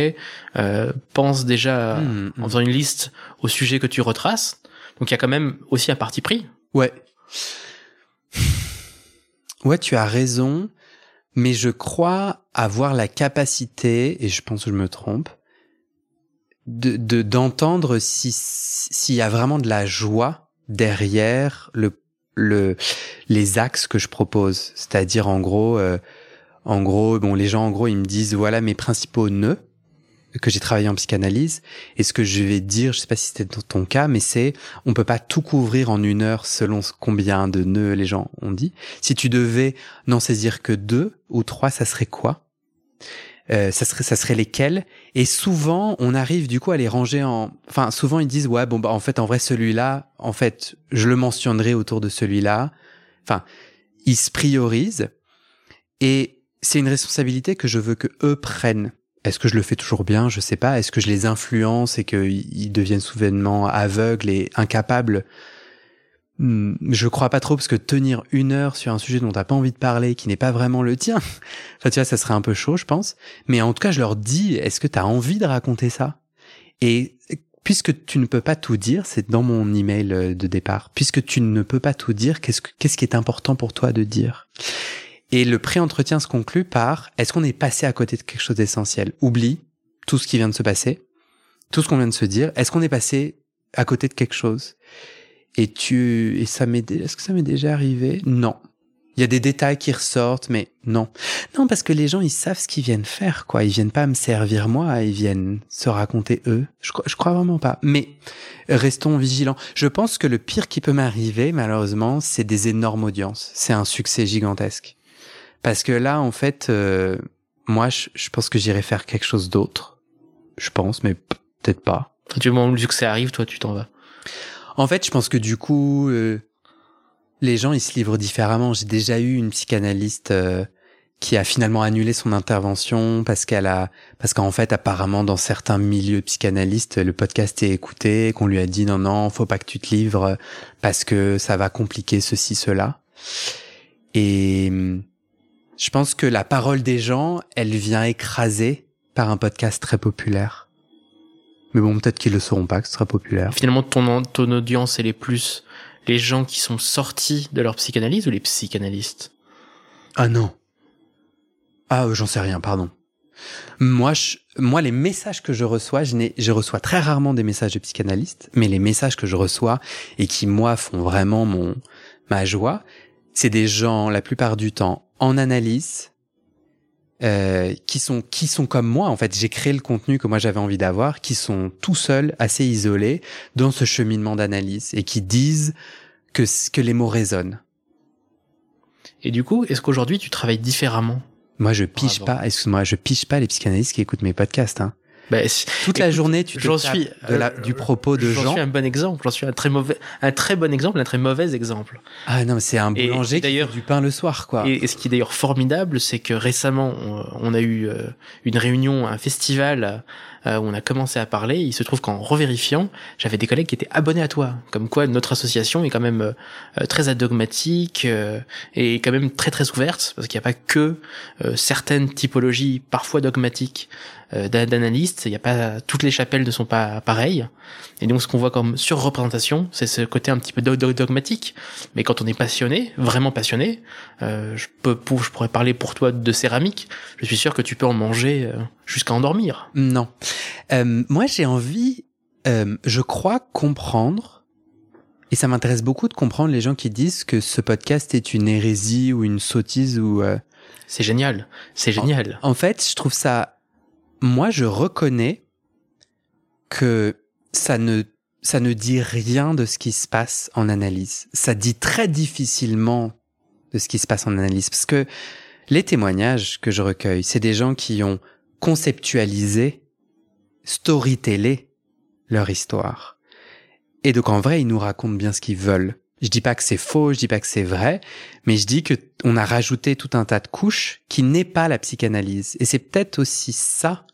Euh, Pense déjà, mmh, mmh. en faisant une liste au sujet que tu retraces. Donc il y a quand même aussi un parti pris. Ouais. Ouais, tu as raison mais je crois avoir la capacité, et je pense que je me trompe, de d'entendre si s'il y a vraiment de la joie derrière le le les axes que je propose, c'est-à-dire en gros, euh, En gros, bon, les gens, en gros, ils me disent, voilà mes principaux nœuds que j'ai travaillé en psychanalyse. Et ce que je vais dire, je sais pas si c'était ton cas, mais c'est, on peut pas tout couvrir en une heure selon combien de nœuds les gens ont dit. Si tu devais n'en saisir que deux ou trois, ça serait quoi? Euh, ça serait ça serait lesquels? Et souvent on arrive du coup à les ranger en enfin souvent ils disent ouais bon bah en fait en vrai celui-là en fait je le mentionnerai autour de celui-là. Enfin ils se priorisent. Et c'est une responsabilité que je veux que eux prennent. Est-ce que je le fais toujours bien? Je sais pas. Est-ce que je les influence et qu'ils deviennent soudainement aveugles et incapables? Je crois pas trop parce que tenir une heure sur un sujet dont t'as pas envie de parler, qui n'est pas vraiment le tien, [laughs] enfin tu vois, ça serait un peu chaud, je pense. Mais en tout cas, je leur dis est-ce que t'as envie de raconter ça? Et puisque tu ne peux pas tout dire, c'est dans mon email euh, de départ. Puisque tu ne peux pas tout dire, qu'est-ce qu'est-ce qui est important pour toi de dire? Et le pré-entretien se conclut par est-ce qu'on est passé à côté de quelque chose d'essentiel? Oublie tout ce qui vient de se passer, tout ce qu'on vient de se dire. Est-ce qu'on est passé à côté de quelque chose? Et tu et ça m'est est-ce que ça m'est déjà arrivé? Non. Il y a des détails qui ressortent, mais non. Non, parce que les gens, ils savent ce qu'ils viennent faire, quoi. Ils viennent pas me servir moi, ils viennent se raconter eux. Je, je crois vraiment pas. Mais restons vigilants. Je pense que le pire qui peut m'arriver, malheureusement, c'est des énormes audiences. C'est un succès gigantesque. Parce que là, en fait, euh, moi, je, pense que j'irai faire quelque chose d'autre. Je pense, mais peut-être pas. Du moment où le succès arrive, toi, tu t'en vas. En fait, je pense que du coup, euh, les gens, ils se livrent différemment. J'ai déjà eu une psychanalyste euh, qui a finalement annulé son intervention parce qu'elle a, parce qu'en fait, apparemment, dans certains milieux psychanalystes, le podcast est écouté, qu'on lui a dit non, non, faut pas que tu te livres parce que ça va compliquer ceci, cela. Et je pense que la parole des gens, elle vient écraser par un podcast très populaire. Mais bon, peut-être qu'ils le sauront pas que ce sera populaire. Finalement, ton, ton audience, elle est plus les gens qui sont sortis de leur psychanalyse ou les psychanalystes? Ah non. Ah, euh, j'en sais rien, pardon. Moi, je, moi, les messages que je reçois, je, je reçois très rarement des messages de psychanalystes, mais les messages que je reçois et qui, moi, font vraiment mon, ma joie, c'est des gens, la plupart du temps, en analyse, euh, qui sont qui sont comme moi en fait. J'ai créé le contenu que moi j'avais envie d'avoir qui sont tout seuls assez isolés dans ce cheminement d'analyse et qui disent que que les mots résonnent. Et du coup est-ce qu'aujourd'hui tu travailles différemment? Moi je piche pas excuse-moi je piche pas les psychanalystes qui écoutent mes podcasts hein bah, Toute la journée, tu j'en suis de la, du propos de gens. J'en suis un bon exemple. J'en suis un très mauvais, un très bon exemple, un très mauvais exemple. Ah non, mais c'est un boulanger d'ailleurs du pain le soir, quoi. Et, ce qui est d'ailleurs formidable, c'est que récemment, on, a eu euh, une réunion, un festival euh, où on a commencé à parler. Il se trouve qu'en revérifiant, j'avais des collègues qui étaient abonnés à toi. Comme quoi, notre association est quand même euh, très adogmatique et quand même très très ouverte parce qu'il n'y a pas que certaines typologies parfois dogmatiques euh, d'analystes. Il y a pas toutes les chapelles ne sont pas pareilles. Et donc ce qu'on voit comme surreprésentation, c'est ce côté un petit peu dogmatique. Mais quand on est passionné, vraiment passionné, euh, je peux, je pourrais parler pour toi de céramique. Je suis sûr que tu peux en manger euh, jusqu'à endormir. Non, euh, moi j'ai envie, euh, je crois comprendre. Et ça m'intéresse beaucoup de comprendre les gens qui disent que ce podcast est une hérésie ou une sottise ou. C'est génial, c'est génial. en fait, je trouve ça moi, je reconnais que ça ne, ça ne dit rien de ce qui se passe en analyse. Ça dit très difficilement de ce qui se passe en analyse. Parce que les témoignages que je recueille, c'est des gens qui ont conceptualisé, storytellé leur histoire. Et donc en vrai, ils nous racontent bien ce qu'ils veulent. Je dis pas que c'est faux, je dis pas que c'est vrai, mais je dis que on a rajouté tout un tas de couches qui n'est pas la psychanalyse. Et c'est peut-être aussi ça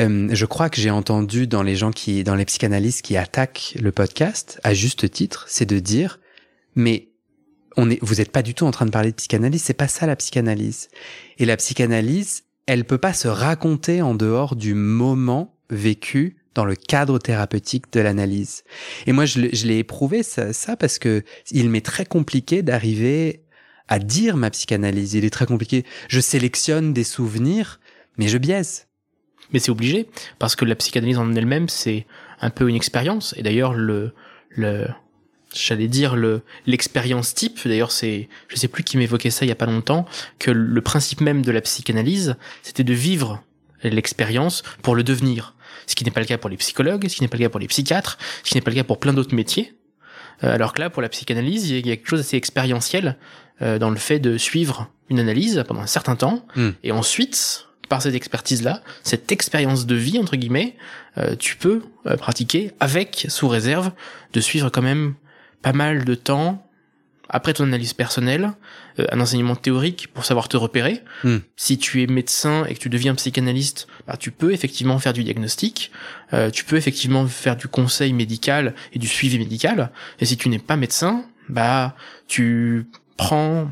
euh, je crois que j'ai entendu dans les gens qui, dans les psychanalystes qui attaquent le podcast, à juste titre, c'est de dire, mais on est, vous n'êtes pas du tout en train de parler de psychanalyse, c'est pas ça la psychanalyse. Et la psychanalyse, elle peut pas se raconter en dehors du moment vécu dans le cadre thérapeutique de l'analyse. Et moi, je, l'ai éprouvé ça, ça parce que il m'est très compliqué d'arriver à dire ma psychanalyse. Il est très compliqué. Je sélectionne des souvenirs, mais je biaise. Mais c'est obligé, parce que la psychanalyse en elle-même, c'est un peu une expérience. Et d'ailleurs, le, le, j'allais dire le l'expérience type. D'ailleurs, c'est, je sais plus qui m'évoquait ça il y a pas longtemps, que le principe même de la psychanalyse, c'était de vivre l'expérience pour le devenir. Ce qui n'est pas le cas pour les psychologues, ce qui n'est pas le cas pour les psychiatres, ce qui n'est pas le cas pour plein d'autres métiers. Euh, alors que là, pour la psychanalyse, il y a quelque chose d'assez expérientiel euh, dans le fait de suivre une analyse pendant un certain temps, Hmm. et ensuite, par cette expertise-là, cette expérience de vie entre guillemets, euh, tu peux pratiquer avec sous réserve de suivre quand même pas mal de temps après ton analyse personnelle, euh, un enseignement théorique pour savoir te repérer. Hmm. Si tu es médecin et que tu deviens psychanalyste, bah, tu peux effectivement faire du diagnostic, euh, tu peux effectivement faire du conseil médical et du suivi médical. Et si tu n'es pas médecin, bah tu prends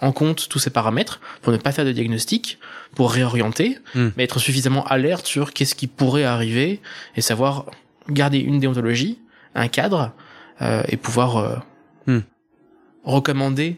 en compte tous ces paramètres pour ne pas faire de diagnostic, pour réorienter, Hmm. mais être suffisamment alerte sur qu'est-ce qui pourrait arriver et savoir garder une déontologie, un cadre et pouvoir euh, Hmm. recommander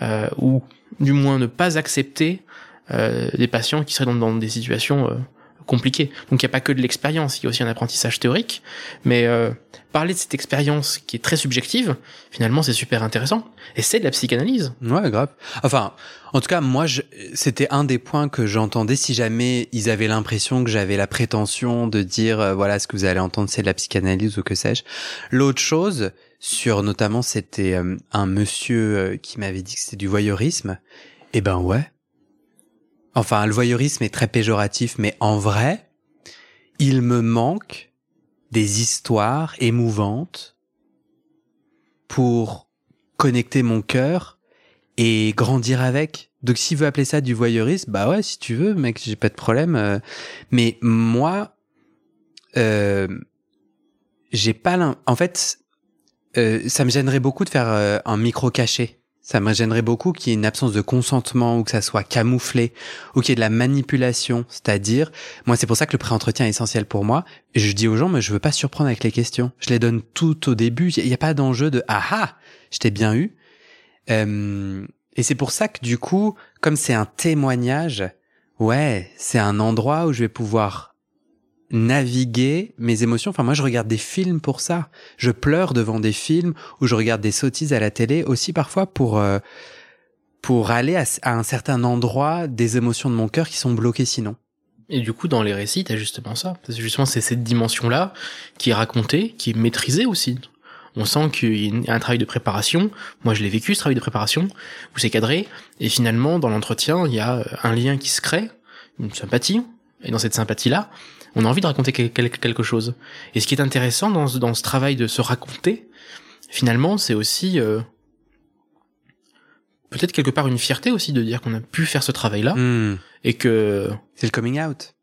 euh, ou du moins ne pas accepter euh, des patients qui seraient dans, dans des situations compliquées. Donc il n'y a pas que de l'expérience, il y a aussi un apprentissage théorique, mais euh, parler de cette expérience qui est très subjective, finalement c'est super intéressant et c'est de la psychanalyse. Ouais, grave. Enfin, en tout cas, moi, c'était un des points que j'entendais si jamais ils avaient l'impression que j'avais la prétention de dire, euh, voilà, ce que vous allez entendre, c'est de la psychanalyse ou que sais-je. L'autre chose, sur notamment, c'était euh, un monsieur euh, qui m'avait dit que c'était du voyeurisme. Eh ben ouais. Enfin, le voyeurisme est très péjoratif, mais en vrai, il me manque des histoires émouvantes pour connecter mon cœur et grandir avec. Donc s'il veut appeler ça du voyeurisme, bah ouais, si tu veux, mec, j'ai pas de problème. euh. Mais moi, euh, j'ai pas l'im- En fait, euh, ça me gênerait beaucoup de faire euh, un micro caché. Ça me gênerait beaucoup qu'il y ait une absence de consentement ou que ça soit camouflé ou qu'il y ait de la manipulation. C'est-à-dire, moi, c'est pour ça que le pré-entretien est essentiel pour moi. Je dis aux gens, mais je veux pas surprendre avec les questions. Je les donne tout au début. Il n'y a pas d'enjeu de ah ah, je t'ai bien eu. Euh, et c'est pour ça que du coup, comme c'est un témoignage, ouais, c'est un endroit où je vais pouvoir naviguer mes émotions. Enfin, moi, je regarde des films pour ça. Je pleure devant des films ou je regarde des sottises à la télé aussi parfois pour euh, pour aller à, un certain endroit des émotions de mon cœur qui sont bloquées sinon. Et du coup, dans les récits, t'as justement ça. C'est justement c'est cette dimension-là qui est racontée, qui est maîtrisée aussi. On sent qu'il y a un travail de préparation. Moi, je l'ai vécu, ce travail de préparation, où c'est cadré. Et finalement, dans l'entretien, il y a un lien qui se crée, une sympathie. Et dans cette sympathie-là, on a envie de raconter quel- quel- quelque chose. Et ce qui est intéressant dans ce, dans ce travail de se raconter, finalement, c'est aussi euh, peut-être quelque part une fierté aussi de dire qu'on a pu faire ce travail-là Hmm. et que C'est le coming out.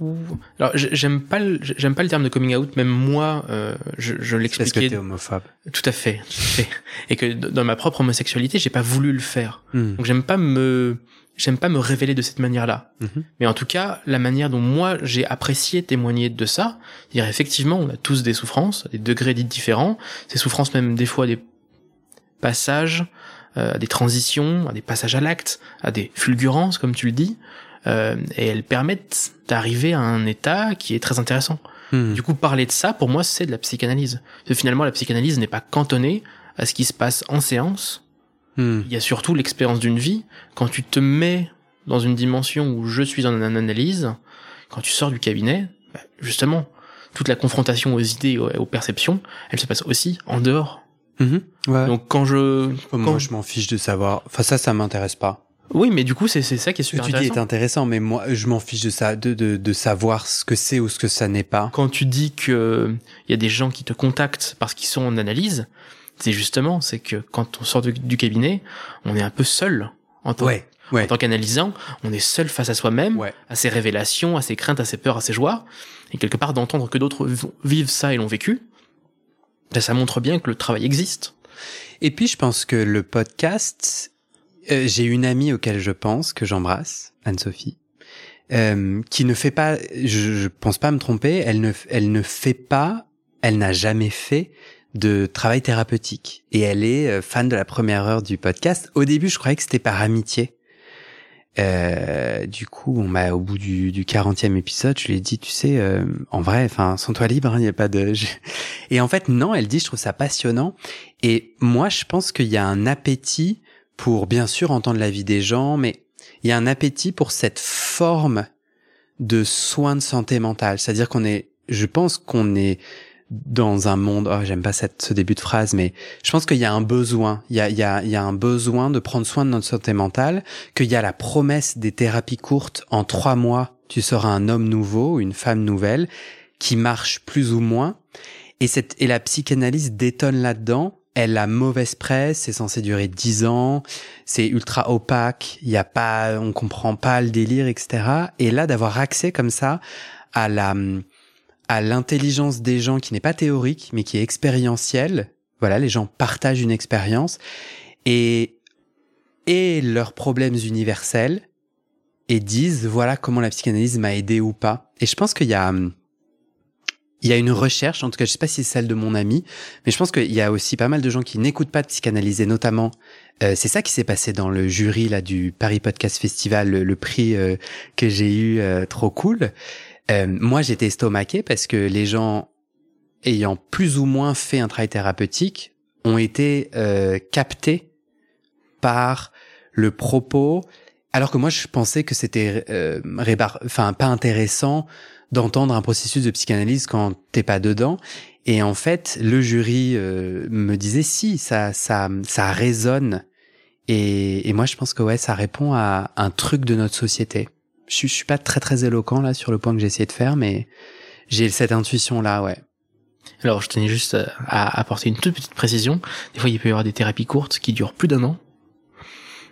ou- Alors j'ai- j'aime pas le, j'aime pas le terme de coming out. Même moi, euh, je, je Parce que l'expliquais t'es homophobe. tout à fait, tout à fait. et que dans ma propre homosexualité, j'ai pas voulu le faire. Hmm. Donc j'aime pas me, j'aime pas me révéler de cette manière-là. Mhm. Mais en tout cas, la manière dont moi j'ai apprécié témoigner de ça, dire effectivement, on a tous des souffrances, des degrés dits différents. Ces souffrances même des fois des passages, euh, à des transitions, à des passages à l'acte, à des fulgurances comme tu le dis, euh, et elles permettent d'arriver à un état qui est très intéressant. Hmm. Du coup, parler de ça, pour moi, c'est de la psychanalyse. Parce que finalement, la psychanalyse n'est pas cantonnée à ce qui se passe en séance. Hmm. Il y a surtout l'expérience d'une vie. Quand tu te mets dans une dimension où je suis en une analyse, quand tu sors du cabinet, bah, justement, toute la confrontation aux idées et aux, perceptions, elle se passe aussi en dehors. Ouais. Donc quand je... Moi, quand- je m'en fiche de savoir. Enfin, ça, ça m'intéresse pas. Oui, mais du coup, c'est c'est ça qui est Ce que super tu dis est intéressant. intéressant, mais moi, je m'en fiche de ça, de, de, de savoir ce que c'est ou ce que ça n'est pas. Quand tu dis que il y a des gens qui te contactent parce qu'ils sont en analyse, c'est justement, c'est que quand on sort du, du cabinet, on est un peu seul en tant, Ouais, ouais. en tant qu'analysant, on est seul face à soi-même, Ouais. à ses révélations, à ses craintes, à ses peurs, à ses joies, et quelque part d'entendre que d'autres vivent ça et l'ont vécu, ben, ça montre bien que le travail existe. Et puis, je pense que le podcast, euh, j'ai une amie auquel je pense, que j'embrasse, Anne-Sophie, euh, qui ne fait pas, je, je pense pas me tromper, elle ne, elle ne fait pas, elle n'a jamais fait de travail thérapeutique. Et elle est euh, fan de la première heure du podcast. Au début, je croyais que c'était par amitié. euh, du coup, on m'a au bout du, du 40e épisode, je lui ai dit, tu sais, euh, en vrai, enfin, sens-toi libre, il hein, n'y a pas de. [laughs] Et en fait, non, elle dit, je trouve ça passionnant. Et moi, je pense qu'il y a un appétit pour, bien sûr, entendre la vie des gens, mais il y a un appétit pour cette forme de soins de santé mentale. C'est-à-dire qu'on est, je pense qu'on est dans un monde, oh, j'aime pas cette, ce début de phrase, mais je pense qu'il y a un besoin, il y a, un besoin de prendre soin de notre santé mentale, qu'il y a la promesse des thérapies courtes, en trois mois, tu seras un homme nouveau, une femme nouvelle, qui marche plus ou moins, et la psychanalyse détonne là-dedans, elle a mauvaise presse, c'est censé durer dix ans, c'est ultra opaque, il y a pas, on comprend pas le délire, etc. Et là, d'avoir accès comme ça à la, à l'intelligence des gens qui n'est pas théorique, mais qui est expérientielle. Voilà, les gens partagent une expérience et, et leurs problèmes universels et disent voilà comment la psychanalyse m'a aidé ou pas. Et je pense qu'il y a, il y a une recherche, en tout cas, je sais pas si c'est celle de mon ami, mais je pense qu'il y a aussi pas mal de gens qui n'écoutent pas de psychanalyse et notamment, euh, c'est ça qui s'est passé dans le jury là du Paris Podcast Festival, le, prix euh, que j'ai eu, euh, trop cool. Euh, moi, j'étais estomaqué parce que les gens ayant plus ou moins fait un travail thérapeutique ont été euh, captés par le propos, alors que moi, je pensais que c'était euh, enfin pas intéressant d'entendre un processus de psychanalyse quand t'es pas dedans. Et en fait, le jury euh, me disait si ça ça ça résonne. Et, et moi, je pense que ouais, ça répond à un truc de notre société je, je suis pas très très éloquent là sur le point que j'ai essayé de faire, mais j'ai cette intuition là, ouais. Alors, je tenais juste à apporter une toute petite précision. Des fois, il peut y avoir des thérapies courtes qui durent plus d'un an.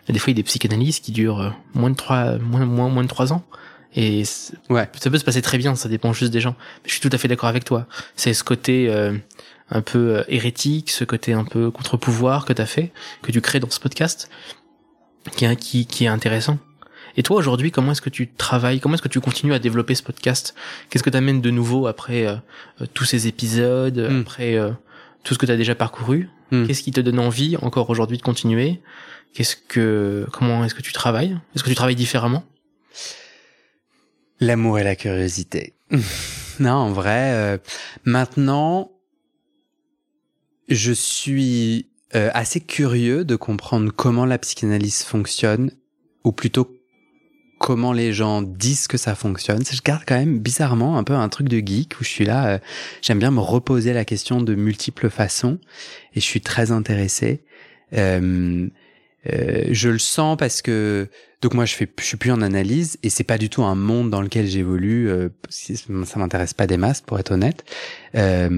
Et des fois, il y a des psychanalyses qui durent euh, moins de trois, moins, moins, moins de trois ans. Et ouais. ça peut se passer très bien, ça dépend juste des gens. Mais je suis tout à fait d'accord avec toi. C'est ce côté euh, un peu euh, hérétique, ce côté un peu contre-pouvoir que tu as fait, que tu crées dans ce podcast, qui, qui, qui est intéressant. Et toi aujourd'hui, comment est-ce que tu travailles? Comment est-ce que tu continues à développer ce podcast? Qu'est-ce que tu amènes de nouveau après euh, euh, tous ces épisodes, hmm. après euh, tout ce que tu as déjà parcouru? Hmm. Qu'est-ce qui te donne envie encore aujourd'hui de continuer? Qu'est-ce que comment est-ce que tu travailles? Est-ce que tu travailles différemment? L'amour et la curiosité. [laughs] non, en vrai, maintenant, je suis assez curieux de comprendre comment la psychanalyse fonctionne, ou plutôt comment les gens disent que ça fonctionne. Je garde quand même bizarrement un peu un truc de geek où je suis là, euh, j'aime bien me reposer la question de multiples façons et je suis très intéressé. Euh, euh, je le sens parce que donc moi je fais je suis plus en analyse et c'est pas du tout un monde dans lequel j'évolue ça m'intéresse pas des masses pour être honnête et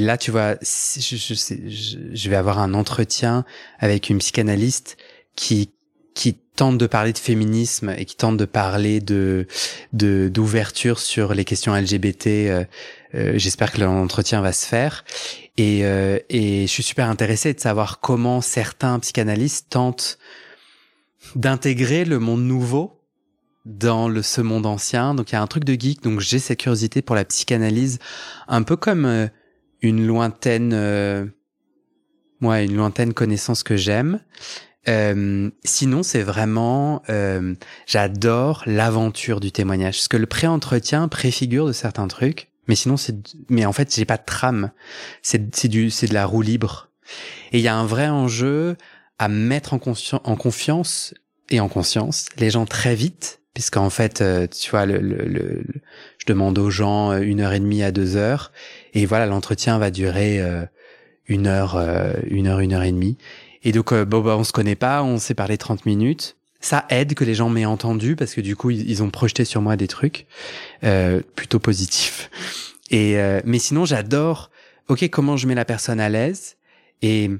là tu vois je, vais avoir un entretien avec une psychanalyste qui qui tente de parler de féminisme et qui tente de parler de d'ouverture sur les questions LGBT. Euh, euh, J'espère que l'entretien va se faire. Et, euh, et je suis super intéressé de savoir comment certains psychanalystes tentent d'intégrer le monde nouveau dans le, ce monde ancien. Donc il y a un truc de geek. Donc j'ai cette curiosité pour la psychanalyse, un peu comme euh, une lointaine, euh, ouais, une lointaine connaissance que j'aime. Euh, sinon, c'est vraiment, euh, j'adore l'aventure du témoignage. Parce que le pré-entretien préfigure de certains trucs, mais sinon, c'est, mais en fait, j'ai pas de trame. C'est, c'est du, c'est de la roue libre. Et il y a un vrai enjeu à mettre en, en confiance et en conscience les gens très vite, puisqu'en fait, euh, tu vois, le, le, le, je demande aux gens euh, une heure et demie à deux heures, et voilà, l'entretien va durer une heure, une heure, une heure et demie. Et donc, euh, bon, bah, on se connaît pas, on s'est parlé 30 minutes. Ça aide que les gens m'aient entendu parce que du coup, ils, ont projeté sur moi des trucs euh, plutôt positifs. Et euh, mais sinon, j'adore. Ok, comment je mets la personne à l'aise et,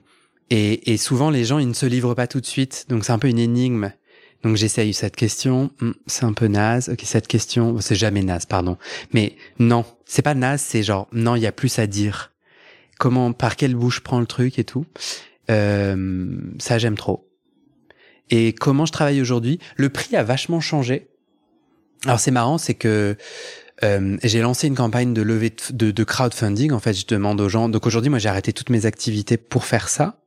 et et souvent les gens ils ne se livrent pas tout de suite, donc c'est un peu une énigme. Donc j'essaye cette question, hmm, c'est un peu naze. Ok, cette question, c'est jamais naze, pardon. Mais non, c'est pas naze, c'est genre non, il y a plus à dire. Comment, par quelle bouche prend le truc et tout. Euh, ça, j'aime trop. Et comment je travaille aujourd'hui? Le prix a vachement changé. Alors c'est marrant, c'est que euh, j'ai lancé une campagne de levée de, crowdfunding. En fait, je demande aux gens. Donc aujourd'hui, moi, j'ai arrêté toutes mes activités pour faire ça.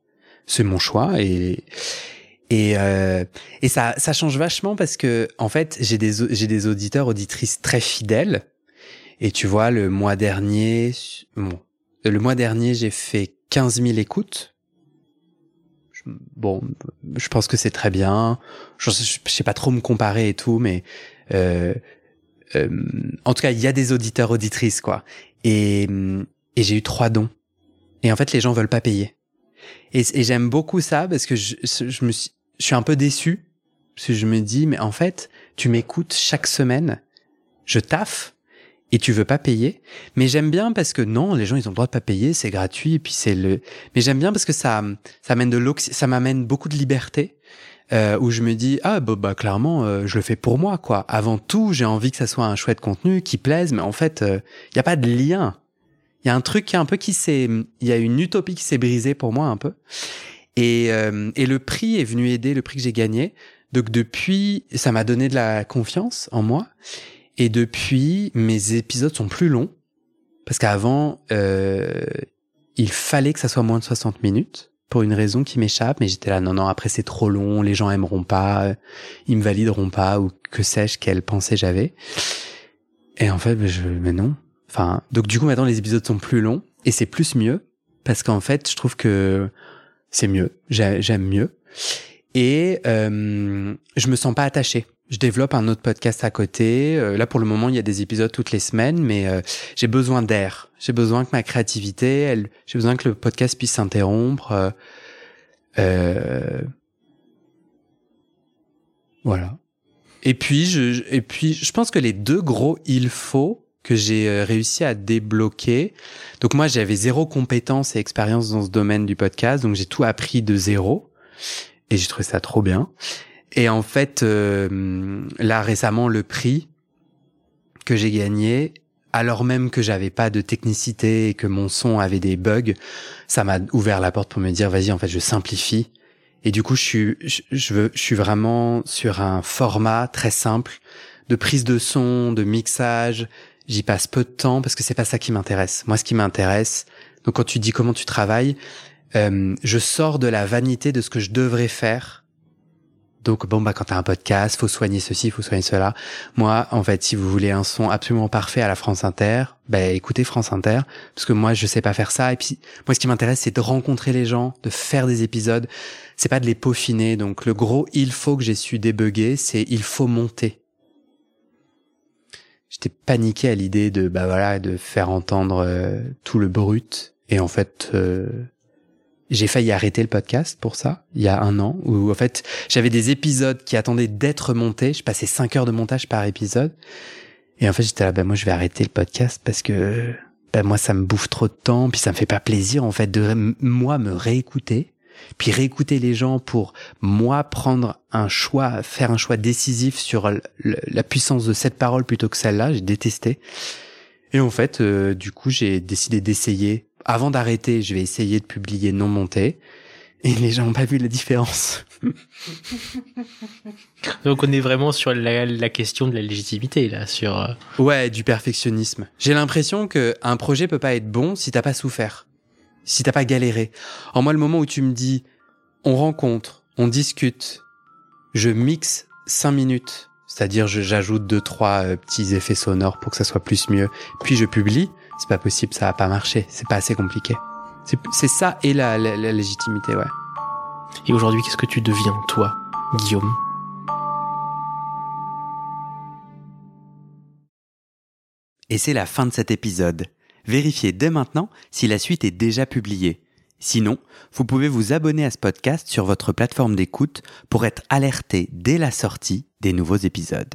C'est mon choix et Et, euh, et ça, ça change vachement parce que, en fait, j'ai des, j'ai des auditeurs, auditrices très fidèles. Et tu vois, le mois dernier, bon, le mois dernier, j'ai fait 15 000 écoutes. Bon, je pense que c'est très bien. Je, je, sais pas trop me comparer et tout, mais euh, euh, en tout cas, il y a des auditeurs, auditrices, quoi. Et, et j'ai eu trois dons. Et en fait, les gens veulent pas payer. Et, j'aime beaucoup ça parce que je, je me suis, je suis un peu déçu parce que je me dis mais en fait tu m'écoutes chaque semaine je taffe et tu veux pas payer? Mais j'aime bien parce que non les gens ils ont le droit de pas payer c'est gratuit et puis c'est le mais j'aime bien parce que ça ça ça m'amène beaucoup de liberté euh, où je me dis ah bah, bah clairement euh, je le fais pour moi quoi avant tout j'ai envie que ça soit un chouette contenu qui plaise mais en fait il euh, y a pas de lien il y a un truc qui est un peu qui s'est il y a une utopie qui s'est brisée pour moi un peu et, euh, et le prix est venu aider, le prix que j'ai gagné. Donc depuis, ça m'a donné de la confiance en moi. Et depuis, mes épisodes sont plus longs. Parce qu'avant, euh, il fallait que ça soit moins de 60 minutes pour une raison qui m'échappe. Mais j'étais là, non, non, après c'est trop long, les gens aimeront pas, ils me valideront pas, ou que sais-je, quelle pensée j'avais. Et en fait, je, mais non. Enfin, donc du coup, maintenant, les épisodes sont plus longs. Et c'est plus mieux. Parce qu'en fait, je trouve que c'est mieux, j'aime mieux. Et euh, je me sens pas attaché. Je développe un autre podcast à côté. Euh, là, pour le moment, il y a des épisodes toutes les semaines, mais euh, j'ai besoin d'air. J'ai besoin que ma créativité, elle, j'ai besoin que le podcast puisse s'interrompre. Euh, voilà. Et puis, je, et puis, je pense que les deux gros il faut que j'ai euh, réussi à débloquer. Donc moi, j'avais zéro compétence et expérience dans ce domaine du podcast, donc j'ai tout appris de zéro et j'ai trouvé ça trop bien. Et en fait, euh, là récemment, le prix que j'ai gagné, alors même que j'avais pas de technicité et que mon son avait des bugs, ça m'a ouvert la porte pour me dire vas-y, en fait, je simplifie. Et du coup, je suis, je, veux, je suis vraiment sur un format très simple de prise de son, de mixage, j'y passe peu de temps parce que c'est pas ça qui m'intéresse. Moi, ce qui m'intéresse, donc quand tu dis comment tu travailles, euh, je sors de la vanité de ce que je devrais faire. Donc bon bah quand t'as un podcast, faut soigner ceci, faut soigner cela. Moi, en fait, si vous voulez un son absolument parfait à la France Inter, bah écoutez France Inter, parce que moi je sais pas faire ça. Et puis moi, ce qui m'intéresse, c'est de rencontrer les gens, de faire des épisodes. C'est pas de les peaufiner. Donc le gros il faut que j'ai su débugger, c'est il faut monter j'étais paniqué à l'idée de bah voilà de faire entendre euh, tout le brut et en fait euh, j'ai failli arrêter le podcast pour ça il y a un an où en fait j'avais des épisodes qui attendaient d'être montés je passais cinq heures de montage par épisode et en fait j'étais là bah moi je vais arrêter le podcast parce que bah moi ça me bouffe trop de temps puis ça me fait pas plaisir en fait de moi me réécouter puis réécouter les gens pour moi prendre un choix, faire un choix décisif sur la puissance de cette parole plutôt que celle-là, j'ai détesté. Et en fait, euh, du coup, j'ai décidé d'essayer. Avant d'arrêter, je vais essayer de publier non monté. Et les gens n'ont pas vu la différence. [laughs] Donc on est vraiment sur la, question de la légitimité là, sur. Euh, ouais, du perfectionnisme. J'ai l'impression que un projet peut pas être bon si t'as pas souffert si t'as pas galéré. En moi, le moment où tu me dis, on rencontre, on discute, je mixe cinq minutes, c'est-à-dire j'ajoute deux trois euh, petits effets sonores pour que ça soit plus mieux, puis je publie, c'est pas possible, ça va pas marcher, c'est pas assez compliqué. C'est ça et la, la, la légitimité, ouais. Et aujourd'hui, qu'est-ce que tu deviens, toi, Guillaume? Et c'est la fin de cet épisode vérifiez dès maintenant si la suite est déjà publiée. Sinon, vous pouvez vous abonner à ce podcast sur votre plateforme d'écoute pour être alerté dès la sortie des nouveaux épisodes.